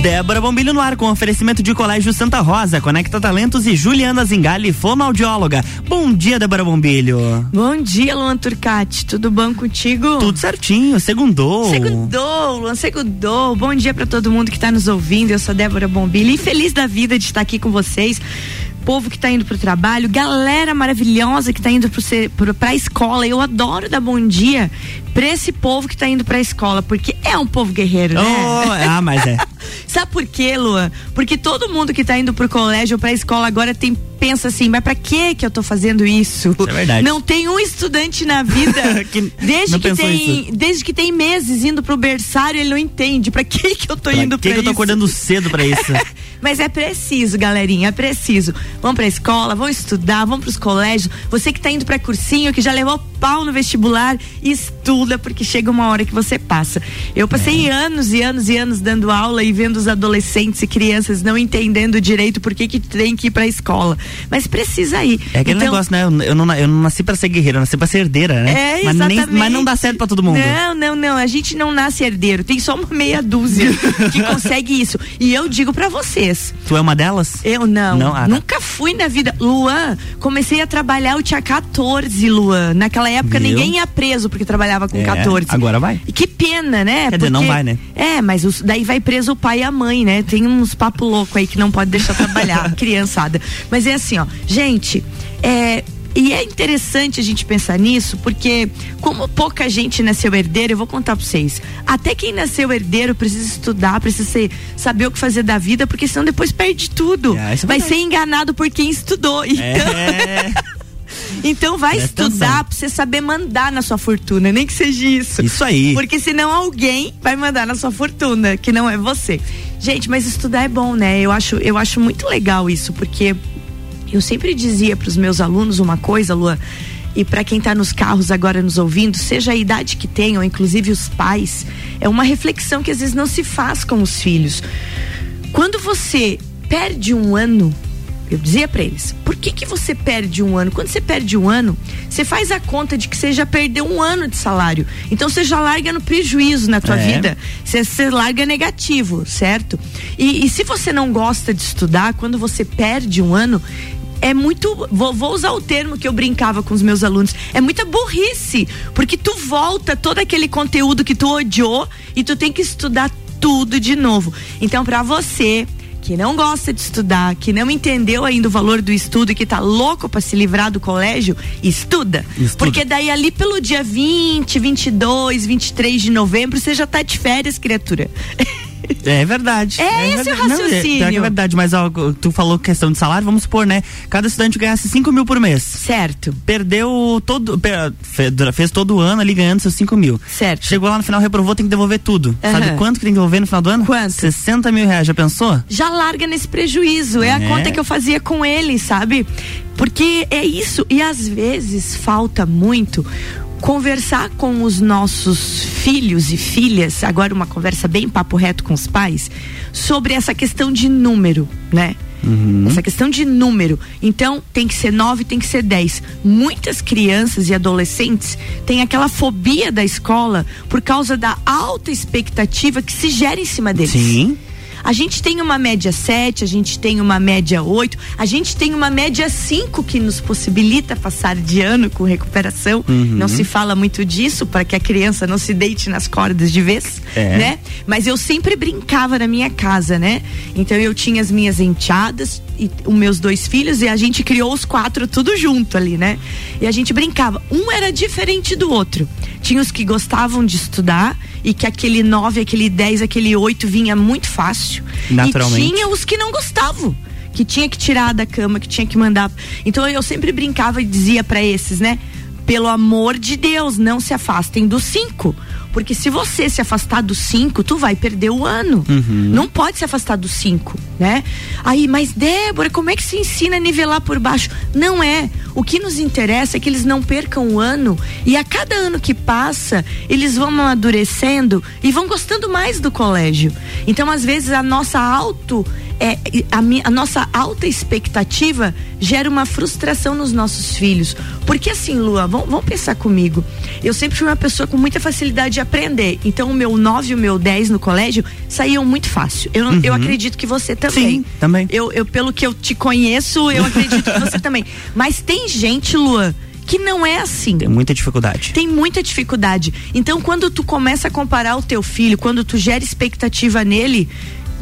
Débora Bombilho no ar com oferecimento de Colégio Santa Rosa, Conecta Talentos e Juliana Zingali, fonoaudióloga. Bom dia, Débora Bombilho. Bom dia, Luan Turcati. Tudo bom contigo? Tudo certinho, segundou. Segundou, Luan, segundou. Bom dia para todo mundo que está nos ouvindo. Eu sou Débora Bombilho e feliz da vida de estar aqui com vocês povo que está indo pro trabalho, galera maravilhosa que está indo pro, pra escola. Eu adoro dar bom dia pra esse povo que está indo pra escola, porque é um povo guerreiro, né? Oh, ah, mas é. Sabe por quê, Lua? Porque todo mundo que está indo pro colégio ou pra escola agora tem pensa assim, mas para que que eu tô fazendo isso? isso é verdade. Não tem um estudante na vida que desde que tem isso. desde que tem meses indo pro berçário, ele não entende para que que eu tô pra indo para isso. que eu tô acordando cedo para isso? mas é preciso, galerinha, é preciso. Vamos pra escola, vamos estudar, vamos pros colégios. Você que tá indo para cursinho, que já levou pau no vestibular, estuda porque chega uma hora que você passa. Eu passei é. anos e anos e anos dando aula e vendo os adolescentes e crianças não entendendo direito por que que tem que ir pra escola mas precisa ir. É aquele então, negócio, né? Eu não, eu não nasci para ser guerreira, eu nasci para ser herdeira, né? É, mas, nem, mas não dá certo para todo mundo. Não, não, não. A gente não nasce herdeiro. Tem só uma meia dúzia que consegue isso. E eu digo para vocês. Tu é uma delas? Eu não. não ah, tá. nunca fui na vida. Luan, comecei a trabalhar, eu tinha 14, Luan. Naquela época Meu? ninguém ia preso porque trabalhava com é, 14. Agora vai. E que pena, né? Quer porque, dizer, não vai, né? É, mas os, daí vai preso o pai e a mãe, né? Tem uns papo louco aí que não pode deixar trabalhar, criançada. Mas é assim, ó. Gente, é, e é interessante a gente pensar nisso, porque como pouca gente nasceu herdeiro, eu vou contar pra vocês. Até quem nasceu herdeiro precisa estudar, precisa ser, saber o que fazer da vida, porque senão depois perde tudo. É, vai ser enganado por quem estudou. Então. É. Então vai Presta estudar atenção. pra você saber mandar na sua fortuna, nem que seja isso. Isso aí. Porque senão alguém vai mandar na sua fortuna, que não é você. Gente, mas estudar é bom, né? Eu acho, eu acho muito legal isso, porque eu sempre dizia para os meus alunos uma coisa, Lua, e para quem está nos carros agora nos ouvindo, seja a idade que tenham, inclusive os pais, é uma reflexão que às vezes não se faz com os filhos. Quando você perde um ano, eu dizia para eles, por que que você perde um ano? Quando você perde um ano, você faz a conta de que você já perdeu um ano de salário. Então você já larga no prejuízo na tua é. vida. Você, você, larga negativo, certo? E, e se você não gosta de estudar, quando você perde um ano, é muito. Vou, vou, usar o termo que eu brincava com os meus alunos. É muita burrice. Porque tu volta todo aquele conteúdo que tu odiou e tu tem que estudar tudo de novo. Então, para você que não gosta de estudar, que não entendeu ainda o valor do estudo e que tá louco para se livrar do colégio, estuda. estuda. Porque daí ali pelo dia 20, 22, 23 de novembro, você já tá de férias, criatura. É verdade. É, é esse verdade. o raciocínio. Não, é, é verdade, mas ó, tu falou questão de salário, vamos supor, né? Cada estudante ganhasse 5 mil por mês. Certo. Perdeu todo. Fez todo o ano ali ganhando seus 5 mil. Certo. Chegou lá no final, reprovou, tem que devolver tudo. Uhum. Sabe quanto que tem que devolver no final do ano? Quanto? 60 mil reais, já pensou? Já larga nesse prejuízo. É, é a conta que eu fazia com ele, sabe? Porque é isso. E às vezes falta muito conversar com os nossos filhos e filhas, agora uma conversa bem papo reto com os pais, sobre essa questão de número, né? Uhum. Essa questão de número. Então, tem que ser nove, tem que ser dez. Muitas crianças e adolescentes têm aquela fobia da escola por causa da alta expectativa que se gera em cima deles. Sim. A gente tem uma média 7, a gente tem uma média 8, a gente tem uma média 5 que nos possibilita passar de ano com recuperação. Uhum. Não se fala muito disso para que a criança não se deite nas cordas de vez, é. né? Mas eu sempre brincava na minha casa, né? Então eu tinha as minhas enteadas e os meus dois filhos e a gente criou os quatro tudo junto ali, né? E a gente brincava. Um era diferente do outro. Tinha os que gostavam de estudar e que aquele 9, aquele 10, aquele 8 vinha muito fácil. Naturalmente. E tinha os que não gostavam que tinha que tirar da cama, que tinha que mandar. Então eu sempre brincava e dizia para esses, né? Pelo amor de Deus, não se afastem dos cinco. Porque se você se afastar dos cinco, tu vai perder o ano. Uhum. Não pode se afastar dos cinco. né? Aí, mas Débora, como é que se ensina a nivelar por baixo? Não é. O que nos interessa é que eles não percam o ano e a cada ano que passa, eles vão amadurecendo e vão gostando mais do colégio. Então, às vezes, a nossa auto é, a, minha, a, nossa alta expectativa gera uma frustração nos nossos filhos. Porque assim, Lua, vamos, vamos, pensar comigo. Eu sempre fui uma pessoa com muita facilidade de aprender. Então, o meu 9 e o meu 10 no colégio saíam muito fácil. Eu, uhum. eu acredito que você também. Sim, também. Eu, eu, pelo que eu te conheço, eu acredito que você também. Mas tem gente, Lua que não é assim. Tem muita dificuldade. Tem muita dificuldade. Então, quando tu começa a comparar o teu filho, quando tu gera expectativa nele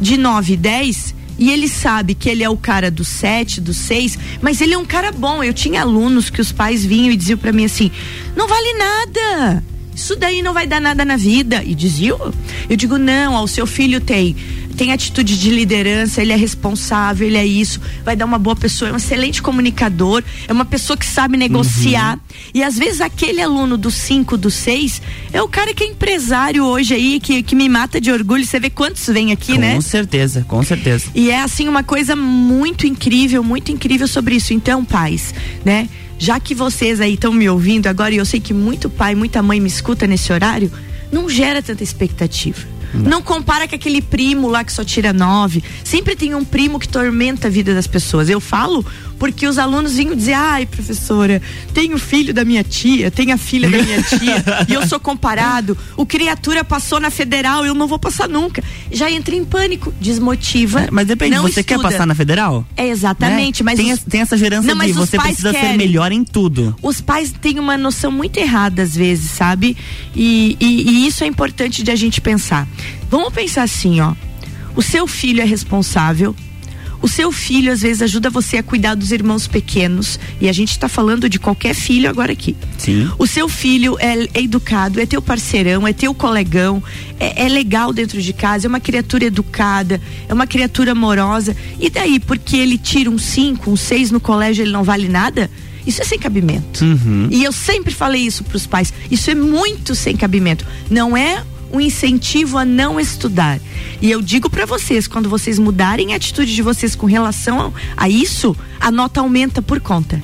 de 9 e 10, e ele sabe que ele é o cara do 7, do 6, mas ele é um cara bom. Eu tinha alunos que os pais vinham e diziam para mim assim: não vale nada. Isso daí não vai dar nada na vida. E diziam. Eu digo: não, ó, o seu filho tem tem atitude de liderança, ele é responsável, ele é isso, vai dar uma boa pessoa, é um excelente comunicador, é uma pessoa que sabe negociar. Uhum. E às vezes aquele aluno do 5, do 6, é o cara que é empresário hoje aí, que, que me mata de orgulho. Você vê quantos vem aqui, com né? Com certeza, com certeza. E é assim uma coisa muito incrível, muito incrível sobre isso. Então, pais, né? Já que vocês aí estão me ouvindo agora, e eu sei que muito pai, muita mãe me escuta nesse horário, não gera tanta expectativa não. não compara com aquele primo lá que só tira nove. Sempre tem um primo que tormenta a vida das pessoas. Eu falo porque os alunos vinham dizer: ai, professora, tem o filho da minha tia, tem a filha da minha tia, e eu sou comparado. O criatura passou na federal, eu não vou passar nunca. Já entrei em pânico, desmotiva. É, mas depende, você estuda. quer passar na federal? É, exatamente. Né? Mas tem, os... tem essa gerança não, de você precisa querem. ser melhor em tudo. Os pais têm uma noção muito errada às vezes, sabe? E, e, e isso é importante de a gente pensar. Vamos pensar assim, ó. O seu filho é responsável o seu filho às vezes ajuda você a cuidar dos irmãos pequenos e a gente está falando de qualquer filho agora aqui. Sim. O seu filho é, é educado, é teu parceirão, é teu colegão, é, é, legal dentro de casa, é uma criatura educada, é uma criatura amorosa. E daí, porque ele tira um 5, um 6 no colégio, ele não vale nada? Isso é sem cabimento. Uhum. E eu sempre falei isso para os pais. Isso é muito sem cabimento. Não é um incentivo a não estudar. E eu digo para vocês, quando vocês mudarem a atitude de vocês com relação a isso, a nota aumenta por conta.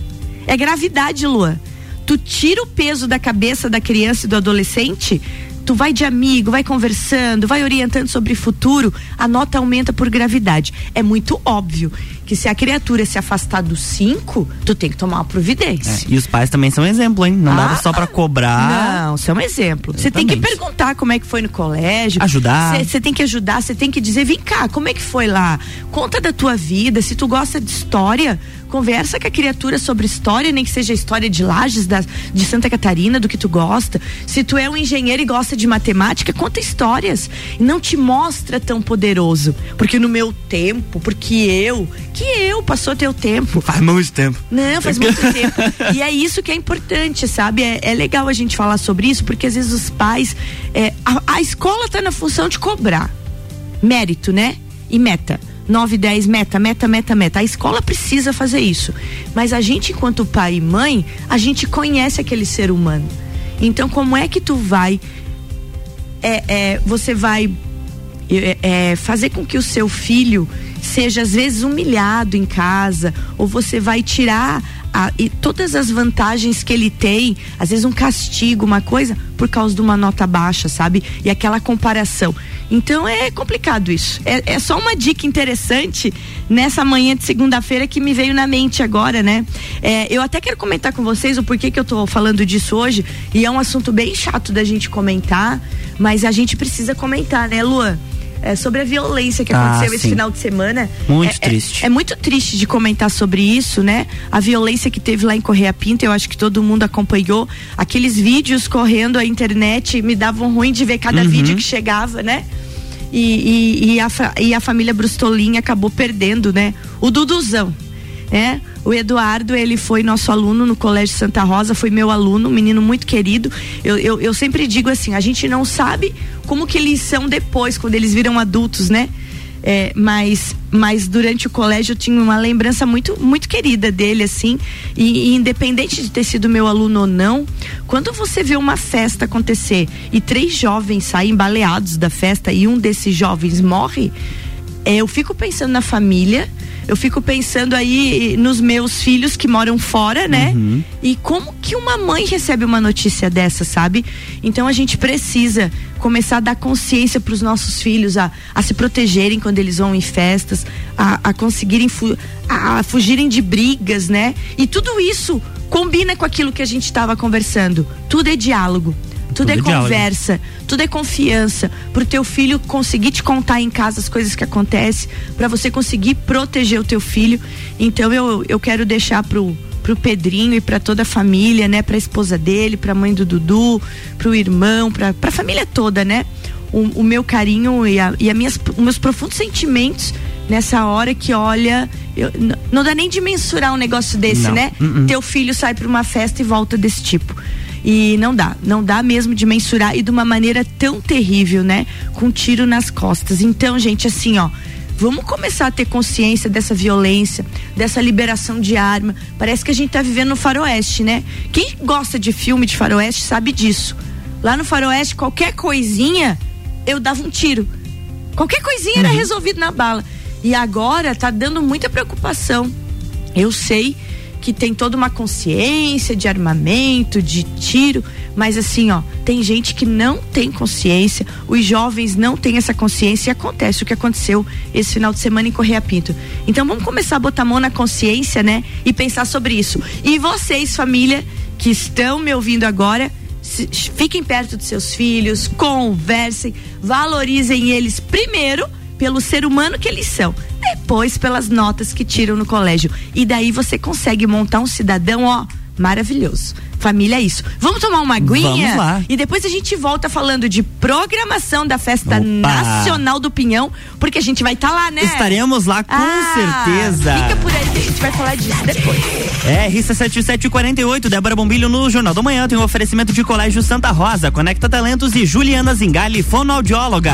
É gravidade, Lua. Tu tira o peso da cabeça da criança e do adolescente, tu vai de amigo, vai conversando, vai orientando sobre futuro, a nota aumenta por gravidade. É muito óbvio que se a criatura se afastar dos cinco, tu tem que tomar uma providência. É, e os pais também são exemplo, hein? Não ah, dá só para cobrar. Não, são exemplo. Você tem que perguntar como é que foi no colégio. Ajudar. Você tem que ajudar, você tem que dizer, vem cá, como é que foi lá? Conta da tua vida, se tu gosta de história, conversa com a criatura sobre história, nem que seja história de Lages, da, de Santa Catarina, do que tu gosta. Se tu é um engenheiro e gosta de matemática, conta histórias. Não te mostra tão poderoso. Porque no meu tempo, porque eu, que eu, passou teu tempo. Faz muito tempo. Não, faz muito tempo. E é isso que é importante, sabe? É, é, legal a gente falar sobre isso, porque às vezes os pais. É, a, a escola tá na função de cobrar mérito, né? E meta. 9, 10, meta, meta, meta, meta. A escola precisa fazer isso. Mas a gente, enquanto pai e mãe, a gente conhece aquele ser humano. Então, como é que tu vai. É, é, você vai é, é fazer com que o seu filho seja às vezes humilhado em casa, ou você vai tirar a, e todas as vantagens que ele tem, às vezes um castigo, uma coisa, por causa de uma nota baixa, sabe? E aquela comparação. Então é complicado isso. É, é só uma dica interessante nessa manhã de segunda-feira que me veio na mente agora, né? É, eu até quero comentar com vocês o porquê que eu tô falando disso hoje, e é um assunto bem chato da gente comentar, mas a gente precisa comentar, né, Luan? É, sobre a violência que ah, aconteceu esse final de semana. Muito é, é triste. É, é, muito triste de comentar sobre isso, né? A violência que teve lá em Correia Pinta, eu acho que todo mundo acompanhou. Aqueles vídeos correndo a internet me davam ruim de ver cada uhum. vídeo que chegava, né? E, e, e, a, e a família Brustolin acabou perdendo, né? O Duduzão, né? O Eduardo, ele foi nosso aluno no Colégio Santa Rosa, foi meu aluno, um menino muito querido. Eu, eu, eu sempre digo assim, a gente não sabe como que eles são depois, quando eles viram adultos, né? É, mas, mas durante o colégio eu tinha uma lembrança muito, muito querida dele, assim. E, e, independente de ter sido meu aluno ou não, quando você vê uma festa acontecer e três jovens saem baleados da festa e um desses jovens morre, é, eu fico pensando na família, eu fico pensando aí nos meus filhos que moram fora, né? Uhum. E como que uma mãe recebe uma notícia dessa, sabe? Então a gente precisa começar a dar consciência para os nossos filhos a, a se protegerem quando eles vão em festas, a, a conseguirem fu a, a fugirem de brigas, né? E tudo isso combina com aquilo que a gente estava conversando. Tudo é diálogo. Tudo, é conversa, tudo é confiança, pro teu filho conseguir te contar em casa as coisas que acontecem, para você conseguir proteger o teu filho. Então eu, eu quero deixar pro pro Pedrinho e para toda a família, né, para a esposa dele, para a mãe do Dudu, pro irmão, para a família toda, né? O, o meu carinho e, a, e a minhas, os meus profundos sentimentos nessa hora que olha, eu, não dá nem de mensurar um negócio desse, não. né? Uh -uh. Teu filho sai para uma festa e volta desse tipo. E não dá, não dá mesmo de mensurar e de uma maneira tão terrível, né? Com um tiro nas costas. Então, gente, assim, ó, vamos começar a ter consciência dessa violência, dessa liberação de arma. Parece que a gente tá vivendo no faroeste, né? Quem gosta de filme de faroeste sabe disso. Lá no faroeste, qualquer coisinha, eu dava um tiro. Qualquer coisinha uhum. era resolvido na bala. E agora tá dando muita preocupação. Eu sei que tem toda uma consciência de armamento, de tiro, mas assim, ó, tem gente que não tem consciência, os jovens não têm essa consciência e acontece o que aconteceu esse final de semana em Correia Pinto. Então vamos começar a botar a mão na consciência, né? E pensar sobre isso. E vocês, família, que estão me ouvindo agora, fiquem perto dos seus filhos, conversem, valorizem eles primeiro pelo ser humano que eles são, depois pelas notas que tiram no colégio. E daí você consegue montar um cidadão, ó, maravilhoso. Família é isso. Vamos tomar uma aguinha? Vamos lá. E depois a gente volta falando de programação da Festa Opa. Nacional do Pinhão, porque a gente vai estar tá lá, né? Estaremos lá com ah, certeza. Fica por aí que a gente vai falar disso depois. É, Rissa 7748, Débora Bombilho no Jornal da Manhã tem um oferecimento de Colégio Santa Rosa, Conecta Talentos e Juliana Zingali, fonoaudióloga.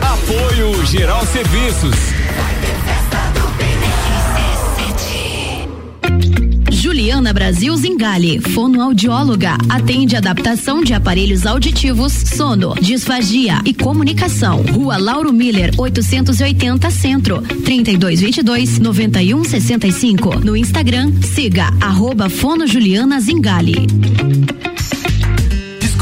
Apoio Geral Serviços. Juliana Brasil Zingale, fonoaudióloga, atende adaptação de aparelhos auditivos, sono, disfagia e comunicação. Rua Lauro Miller, 880 Centro, 3222 9165. No Instagram, siga arroba Fono Juliana Zingale.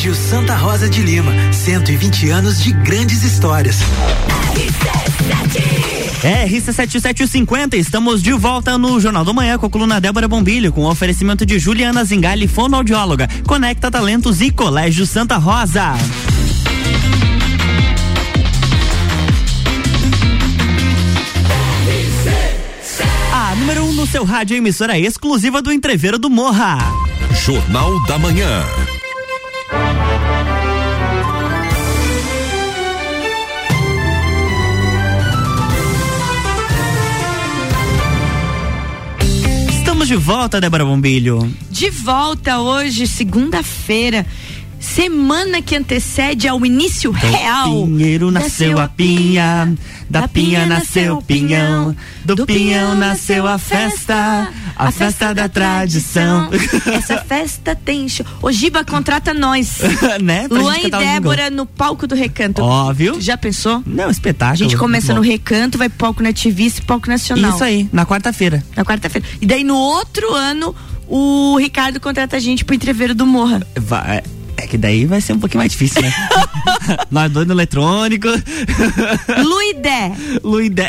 Colégio Santa Rosa de Lima, 120 anos de grandes histórias. É, RC7750, estamos de volta no Jornal do Manhã com a coluna Débora Bombilho, com oferecimento de Juliana Zingali, fonoaudióloga, Conecta Talentos e Colégio Santa Rosa. A número 1 um no seu rádio emissora exclusiva do Entreveiro do Morra. Jornal da Manhã. De volta, Débora Bombilho. De volta hoje, segunda-feira. Semana que antecede ao início real. Pinheiro nasceu a pinha, da pinha nasceu o pinhão, do pinhão nasceu a festa, a festa da tradição. Essa festa tem show. O Giba contrata nós. né? Pra Luan e. Débora no palco do recanto. Óbvio. Já pensou? Não, A espetáculo. gente começa no recanto, vai pro palco nativício e palco nacional. Isso aí, na quarta-feira. Na quarta-feira. E daí no outro ano, o Ricardo contrata a gente pro entreveiro do Morra. Vai- É que daí vai ser um pouquinho mais difícil, né? Nós dois no eletrônico. Luidé. Luidé.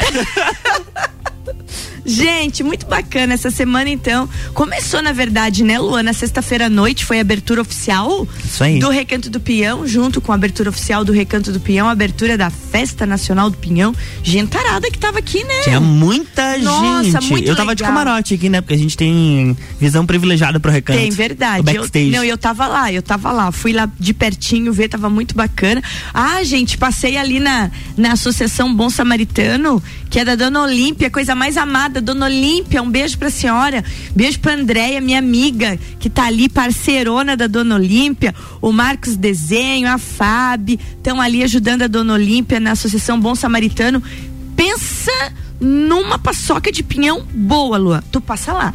Gente, muito bacana essa semana então. Começou, na verdade, né, Luana? Sexta-feira à noite foi a abertura oficial Isso aí. do Recanto do Pinhão, junto com a abertura oficial do Recanto do Pinhão, a abertura da Festa Nacional do Pinhão. Gentarada que tava aqui, né? Tinha muita Nossa, gente. muito eu tava de legal. camarote aqui, né? Porque a gente tem visão privilegiada pro recanto. Tem, verdade. Backstage. Eu, não, eu tava lá, eu tava lá. Fui lá de pertinho ver, tava muito bacana. Ah, gente, passei ali na, na Associação Bom Samaritano, que é da Dona Olímpia, coisa mais amada. Dona Olímpia, um beijo pra senhora. Beijo pra Andréia, minha amiga, que tá ali, parceirona da Dona Olímpia. O Marcos Desenho, a Fábio, estão ali ajudando a Dona Olímpia na Associação Bom Samaritano. Pensa numa paçoca de pinhão boa, Lua. Tu passa lá.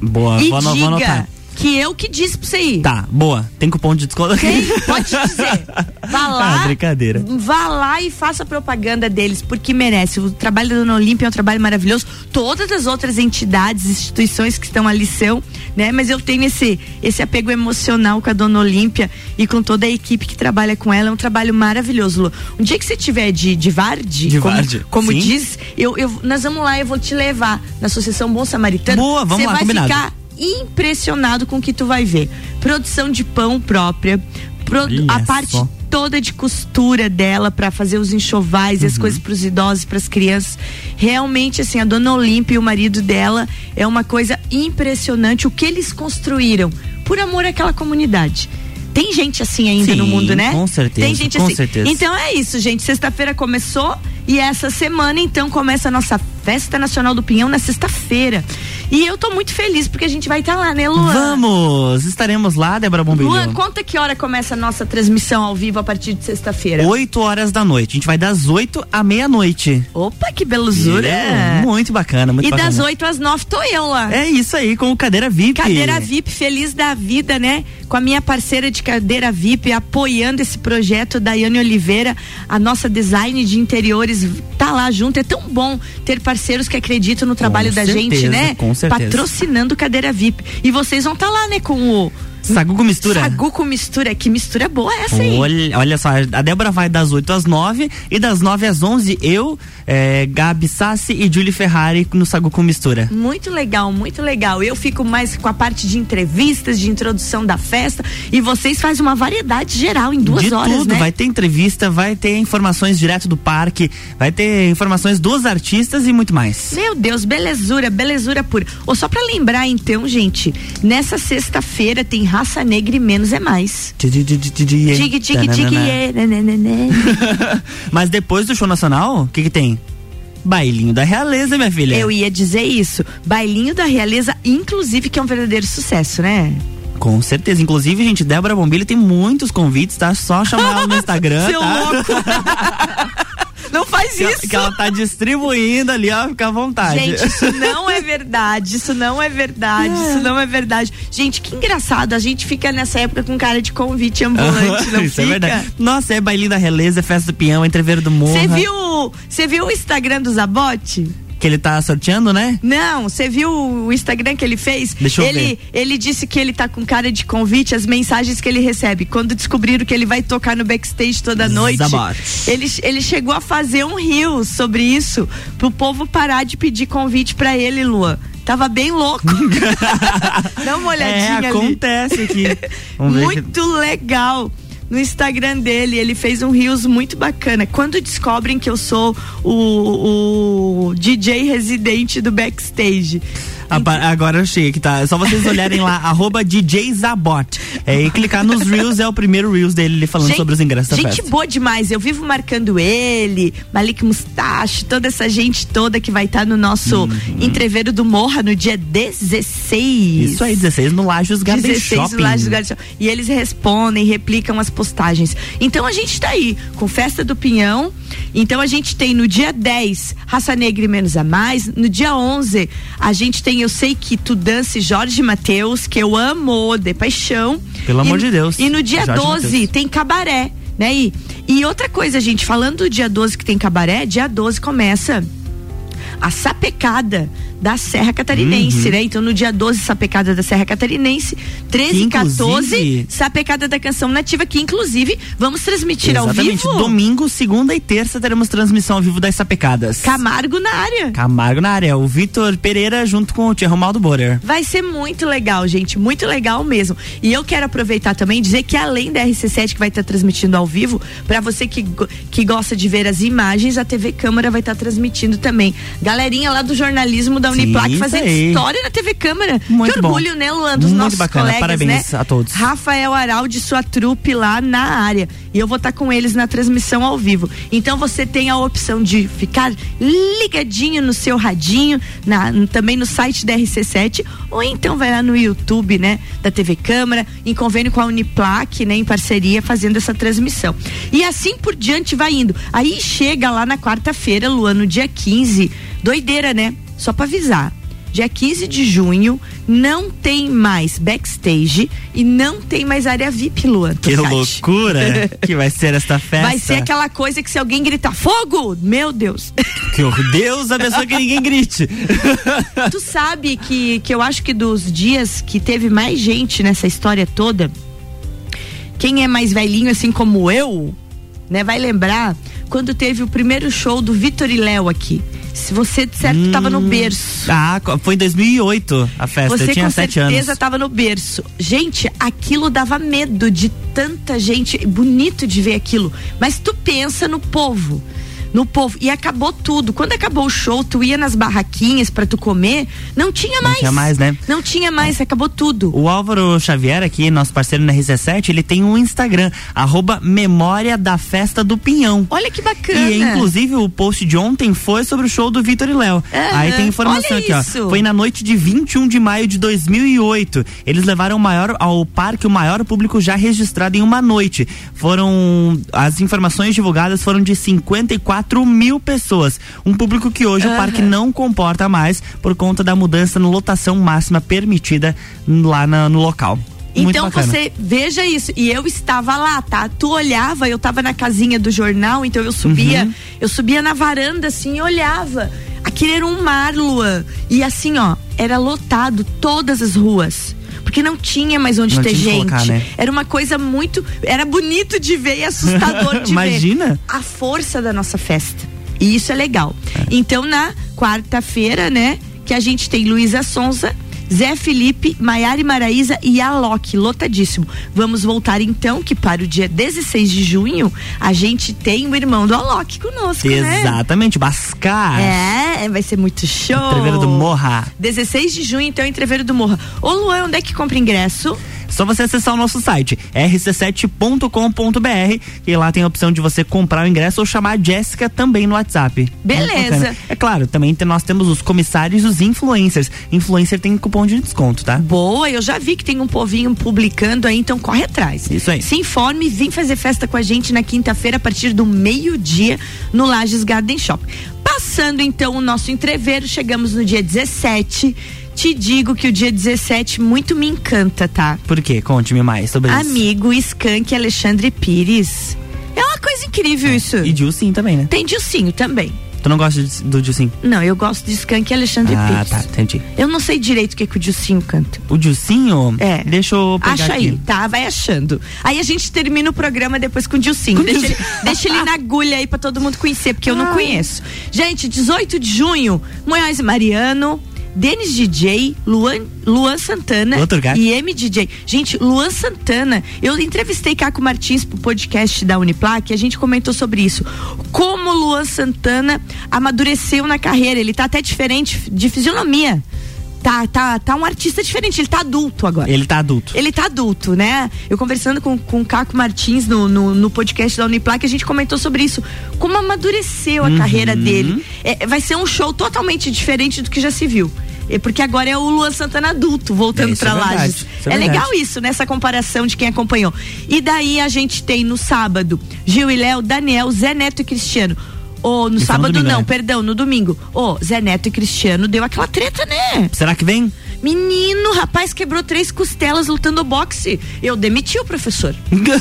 Boa, E vou, vou diga anotar. Que eu que disse pra você ir. Tá, boa. Tem cupom de desconto aqui. Tem? Pode dizer. Vá lá. Ah, brincadeira. Vá lá e faça propaganda deles, porque merece. O trabalho da Dona Olímpia é um trabalho maravilhoso. Todas as outras entidades, instituições que estão ali são, né? Mas eu tenho esse, esse apego emocional com a Dona Olímpia e com toda a equipe que trabalha com ela. É um trabalho maravilhoso, Lu. Um dia que você tiver de, de Varde, De como, Varde, como sim. diz, eu, eu, nós vamos lá, eu vou te levar na Associação Bom Samaritano. Boa, vamos lá, vai combinado. ficar impressionado com o que tu vai ver. Produção de pão própria, pro- a parte só. toda de costura dela para fazer os enxovais e as coisas para os idosos, para as crianças. Realmente assim, a dona Olímpia e o marido dela é uma coisa impressionante o que eles construíram por amor àquela comunidade. Tem gente assim ainda Sim, no mundo, né? com certeza, Tem gente com assim. certeza. Então é isso, gente. Sexta-feira começou e essa semana então começa a nossa Festa Nacional do Pinhão na sexta-feira. E eu tô muito feliz porque a gente vai estar lá, né, Luan? Vamos! Estaremos lá, Débora Bombilho. Luan, conta que hora começa a nossa transmissão ao vivo a partir de sexta-feira. 8 horas da noite. A gente vai das 8 à meia-noite. Opa, que belezura! É, Muito bacana, muito e bacana. das 8 às 9 tô eu lá. É isso aí, com o Cadeira VIP. Cadeira VIP, feliz da vida, né? Com a minha parceira de cadeira VIP, apoiando esse projeto, Daiane Oliveira, a nossa design de interiores, tá lá junto. É tão bom ter parceiros que acreditam no trabalho da gente, certeza, né? com certeza. Patrocinando cadeira VIP. E vocês vão estar lá, né, com o Sagu com mistura. Sagu com mistura. Que mistura boa essa aí. Olha, olha só, a Débora vai das 8 às 9 e das 9 às 11 eu, é, Gabi Sassi e Julie Ferrari no Sagu com mistura. Muito legal, muito legal. Eu fico mais com a parte de entrevistas, de introdução da festa. E vocês fazem uma variedade geral em duas de horas, tudo, né? vai ter entrevista, vai ter informações direto do parque, vai ter informações dos artistas e muito mais. Meu Deus, belezura, belezura pura. Ou só pra lembrar então, gente, nessa sexta-feira tem Raça Negra e Menos é Mais. Tig, tig, tig, é, né, né, né. Mas depois do show nacional, o que que tem? Bailinho da Realeza, minha filha. Eu ia dizer isso. Bailinho da Realeza, inclusive, que é um verdadeiro sucesso, né? Com certeza. Inclusive, gente, Débora Bombilho tem muitos convites, tá? Só chamar ela no Instagram, Seu tá? louco! Não faz Que, isso! que ela tá distribuindo ali, ó, fica à vontade. Gente, isso não é verdade, isso não é verdade, isso não é verdade. Gente, que engraçado, a gente fica nessa época com cara de convite ambulante, não Isso fica? é verdade. Nossa, é bailinho da Releza, é festa do peão, entreveiro do morro. Você viu, você viu o Instagram do Zabote? Que ele tá sorteando, né? Não, você viu o Instagram que ele fez? Deixa eu ele, ver. ele disse que ele tá com cara de convite, as mensagens que ele recebe. Quando descobriram que ele vai tocar no backstage toda noite, ele, ele chegou a fazer um rio sobre isso, pro povo parar de pedir convite pra ele, Lua. Tava bem louco. Dá uma olhadinha É, ali. acontece aqui. Ver que- Muito legal. No Instagram dele, ele fez um Rios muito bacana. Quando descobrem que eu sou o, o DJ residente do backstage. Agora eu achei que tá. É só vocês olharem lá, arroba DJ Zabot. É, e clicar nos Reels, é o primeiro Reels dele falando gente, sobre os ingressos da gente festa. boa demais. Eu vivo marcando ele, Malik Mustache, toda essa gente toda que vai estar tá no nosso uhum. entreveiro do Morra no dia 16. Isso aí, 16 no Lajos Garden 16 Shopping. No Lajos Garden Shopping. E eles respondem, replicam as postagens. Então a gente tá aí com Festa do Pinhão. Então a gente tem no dia 10 Raça Negra e Menos a Mais. No dia 11 a gente tem Eu Sei Que Tu Dance Jorge Mateus, que eu amo de paixão. Pelo e, amor de Deus. E no dia Jorge 12 Mateus. tem Cabaré, né? E, e outra coisa, gente, falando do dia 12 que tem Cabaré, dia 12 começa a sapecada da Serra Catarinense, uhum. né? Então no dia 12, sapecada da Serra Catarinense, 13 e 14, sapecada da canção nativa, que inclusive vamos transmitir Exatamente. ao vivo. Domingo, segunda e terça teremos transmissão ao vivo das sapecadas. Camargo na área. Camargo na área. O Vitor Pereira junto com o Tia Romaldo Borer. Vai ser muito legal, gente. Muito legal mesmo. E eu quero aproveitar também e dizer que além da RC7 que vai estar transmitindo ao vivo, para você que, que gosta de ver as imagens, a TV Câmara vai estar transmitindo também. Galerinha lá do jornalismo da Uniplac fazendo história na TV Câmara. Muito que orgulho, bom. né, Luan, dos Muito nossos bacana. colegas, Parabéns né? a todos. Rafael Araldi, sua trupe lá na área. E eu vou estar tá com eles na transmissão ao vivo. Então você tem a opção de ficar ligadinho no seu radinho, na, também no site da RC7, ou então vai lá no YouTube, né, da TV Câmara, em convênio com a Uniplac, né, em parceria, fazendo essa transmissão. E assim por diante vai indo. Aí chega lá na quarta-feira, Luan, no dia 15, doideira, né? Só para avisar dia 15 de junho, não tem mais backstage e não tem mais área VIP, Luan. Que loucura que vai ser esta festa. Vai ser aquela coisa que se alguém gritar fogo, meu Deus. Que Deus abençoe que ninguém grite. tu sabe que, que eu acho que dos dias que teve mais gente nessa história toda, quem é mais velhinho assim como eu, né, vai lembrar quando teve o primeiro show do Vitor e Léo aqui. Se você de certo estava hum, no berço. Ah, foi em 2008 a festa. Você eu tinha com sete certeza estava no berço. Gente, aquilo dava medo de tanta gente. Bonito de ver aquilo. Mas tu pensa no povo no povo. E acabou tudo. Quando acabou o show, tu ia nas barraquinhas para tu comer, não tinha mais. Não tinha mais, né? Não tinha mais, é. acabou tudo. O Álvaro Xavier aqui, nosso parceiro na RC7, ele tem um Instagram, arroba Memória da Festa do Pinhão. Olha que bacana. E inclusive o post de ontem foi sobre o show do Vitor e Léo. Uhum. Aí tem informação Olha aqui, isso. ó. Foi na noite de 21 de maio de 2008. Eles levaram maior, ao parque o maior público já registrado em uma noite. Foram as informações divulgadas foram de 54 4 mil pessoas. Um público que hoje uhum. o parque não comporta mais por conta da mudança na lotação máxima permitida lá na, no local. então você veja isso. E eu estava lá, tá? Tu olhava, eu estava na casinha do jornal, então eu subia, uhum. eu subia na varanda assim e olhava. Aquilo era um mar, Luan. E assim, ó, era lotado todas as ruas porque não tinha mais onde não ter gente. Colocar, né? Era uma coisa muito. Era bonito de ver e assustador de Imagina. ver. A força da nossa festa. E isso é legal. É. Então, na quarta-feira, né, que a gente tem Luísa Sonza Zé Felipe, Maiara Maraíza e Alok, lotadíssimo. Vamos voltar então que para o dia 16 de junho a gente tem o irmão do Alok conosco, né? Exatamente, né? Bascar. É, vai ser muito show. Entreveiro do Morra. 16 de junho então Entreveiro do Morra. Ô Luan, onde é que compra ingresso? Só você acessar o nosso site, rc7.com.br, e lá tem a opção de você comprar o ingresso ou chamar a Jéssica também no WhatsApp. Beleza. É claro, também nós temos os comissários e os influencers. Influencer tem cupom de desconto, tá? Boa, eu já vi que tem um povinho publicando aí, então corre atrás. Isso aí. Se informe, vem fazer festa com a gente na quinta-feira a partir do meio-dia no Lages Garden Shop. Passando então o nosso entreveiro, chegamos no dia 17 te digo que o dia 17 muito me encanta, tá? Por quê? Conte-me mais sobre Amigo, isso. Amigo, Skank Alexandre Pires. É uma coisa incrível é. isso. E Dilcinho também, né? Tem Dilcinho também. Tu não gosta de, do Dilcinho? Não, eu gosto de Skank e Alexandre ah, Pires. Ah, tá, entendi. Eu não sei direito o que, que o Dilcinho canta. O Dilcinho? É. Deixa eu pegar Acha aqui. aí, tá? Vai achando. Aí a gente termina o programa depois com o Dilcinho. deixa, ele, deixa ele na agulha aí pra todo mundo conhecer, porque eu não conheço. Gente, 18 de junho, Munhoz e Mariano. Denis DJ, Luan, Luan Santana e MDJ. Gente, Luan Santana, eu entrevistei Caco Martins pro podcast da Uniplac e a gente comentou sobre isso. Como Luan Santana amadureceu na carreira, ele tá até diferente de fisionomia tá, tá, tá um artista diferente, ele tá adulto agora. Ele tá adulto. Ele tá adulto, né? Eu conversando com, com o Caco Martins no, no, no podcast da Uniplac, a gente comentou sobre isso. Como amadureceu a uhum. carreira dele. É, vai ser um show totalmente diferente do que já se viu. É porque agora é o Luan Santana adulto voltando é, para é Lages. É, é legal isso, nessa comparação de quem acompanhou. E daí a gente tem no sábado Gil e Léo, Daniel, Zé Neto e Cristiano. Ou no sábado domingo, não, né? perdão, no domingo. Ô, Zé Neto e Cristiano deu aquela treta, né? Será que vem? Menino, rapaz quebrou três costelas lutando boxe. Eu demiti o professor.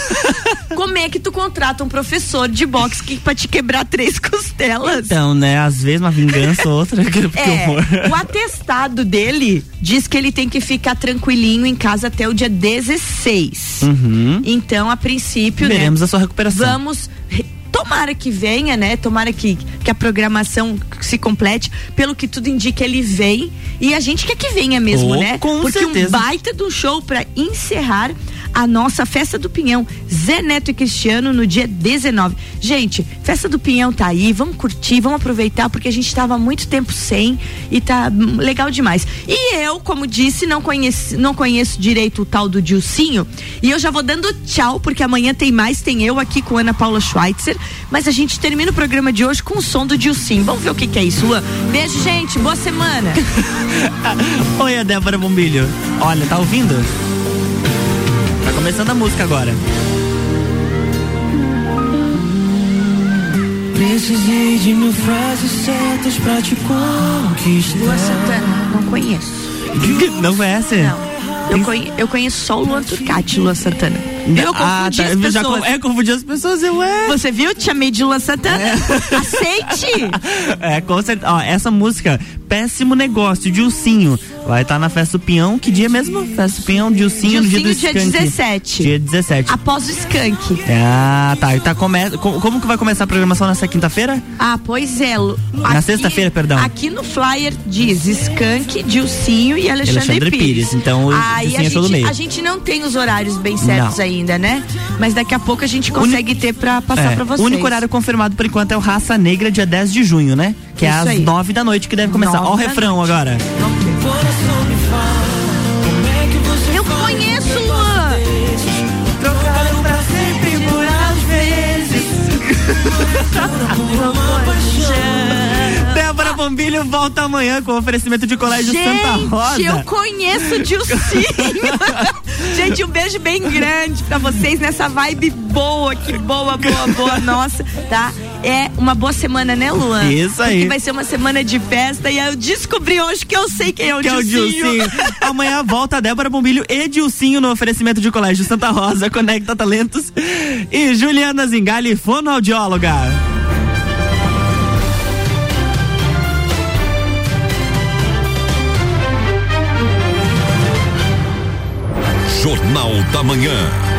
Como é que tu contrata um professor de boxe que, pra te quebrar três costelas? Então, né? Às vezes uma vingança, outra. Que, é, o atestado dele diz que ele tem que ficar tranquilinho em casa até o dia 16. Uhum. Então, a princípio, né, Veremos né, a sua recuperação. Vamos tomara que venha, né? Tomara que, que a programação se complete. Pelo que tudo indica, ele vem. E a gente quer que venha mesmo, oh, né? Com Porque certeza. um baita do show para encerrar a nossa Festa do Pinhão, Zé Neto e Cristiano, no dia 19. Gente, Festa do Pinhão tá aí, vamos curtir, vamos aproveitar, porque a gente tava muito tempo sem e tá legal demais. E eu, como disse, não conheço, não conheço direito o tal do Dilcinho, e eu já vou dando tchau, porque amanhã tem mais, tem eu aqui com Ana Paula Schweitzer, mas a gente termina o programa de hoje com o som do Dilcinho. Vamos ver o que, que é isso, Luan. Beijo, gente, boa semana. Oi, a Débora Bombilho. Olha, tá ouvindo? Tá começando a música agora. Precisei de mil frases certas pra te conquistar. Lua Santana, não conheço. Não conhece? Não. Eu, conhe, eu conheço só o Luan Turcati, Luan Santana. Eu ah, confundi tá. as pessoas. Já, é, confundi as pessoas, eu é. Você viu? Te chamei de Luan Santana. É. Aceite! É, com certeza. Ó, essa música, Péssimo Negócio, de Ursinho. Vai estar tá na Festa do Pinhão. Que dia mesmo? Festa do Pinhão de Ursinho, no dia do dia 17. Dia 17. Após o Skank. Ah, tá. E tá come... Como que vai começar a programação nessa quinta-feira? Ah, pois é. Na sexta-feira, perdão. Aqui no flyer diz Skank, Dilcinho e Alexandre, Alexandre Pires. Pires. Então, o Aí a é todo gente, a gente não tem os horários bem certos não. ainda, né? Mas daqui a pouco a gente consegue Uni... ter pra passar é, pra vocês. O único horário confirmado por enquanto é o Raça Negra, dia 10 de junho, né? Que Isso é às aí. 9 da noite que deve começar. Ó o refrão noite. agora. Débora Bombilho volta amanhã com oferecimento de colégio Gente, Santa Rosa. eu conheço o Dilcinho. Gente, um beijo bem grande pra vocês nessa vibe boa, que boa, boa, boa nossa, tá? É uma boa semana, né, Luan? Isso aí. Porque vai ser uma semana de festa e eu descobri hoje que eu sei quem é o que Dilcinho. É o Dilcinho. Amanhã volta a Débora Bombilho e Dilcinho no oferecimento de Colégio Santa Rosa, Conecta Talentos e Juliana Zingali, fonoaudióloga. Jornal da Manhã.